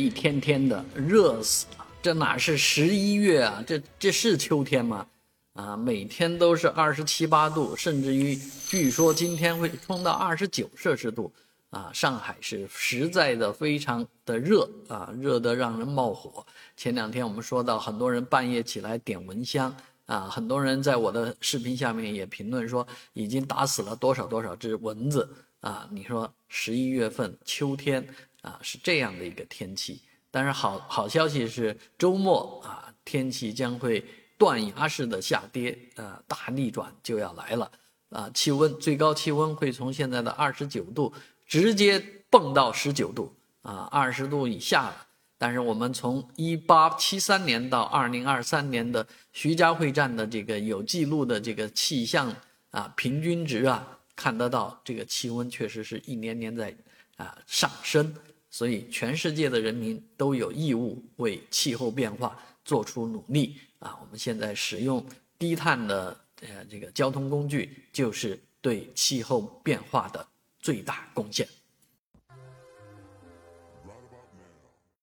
一天天的热死了，这哪是十一月啊？这这是秋天吗？啊，每天都是二十七八度，甚至于据说今天会冲到二十九摄氏度。啊，上海是实在的非常的热啊，热得让人冒火。前两天我们说到，很多人半夜起来点蚊香啊，很多人在我的视频下面也评论说，已经打死了多少多少只蚊子啊。你说十一月份秋天啊是这样的一个天气，但是好好消息是周末啊天气将会断崖式的下跌，呃大逆转就要来了啊，气温最高气温会从现在的二十九度。直接蹦到十九度啊，二十度以下了。但是我们从一八七三年到二零二三年的徐家汇站的这个有记录的这个气象啊平均值啊，看得到这个气温确实是一年年在啊上升。所以全世界的人民都有义务为气候变化做出努力啊。我们现在使用低碳的呃这个交通工具，就是对气候变化的。最大贡献。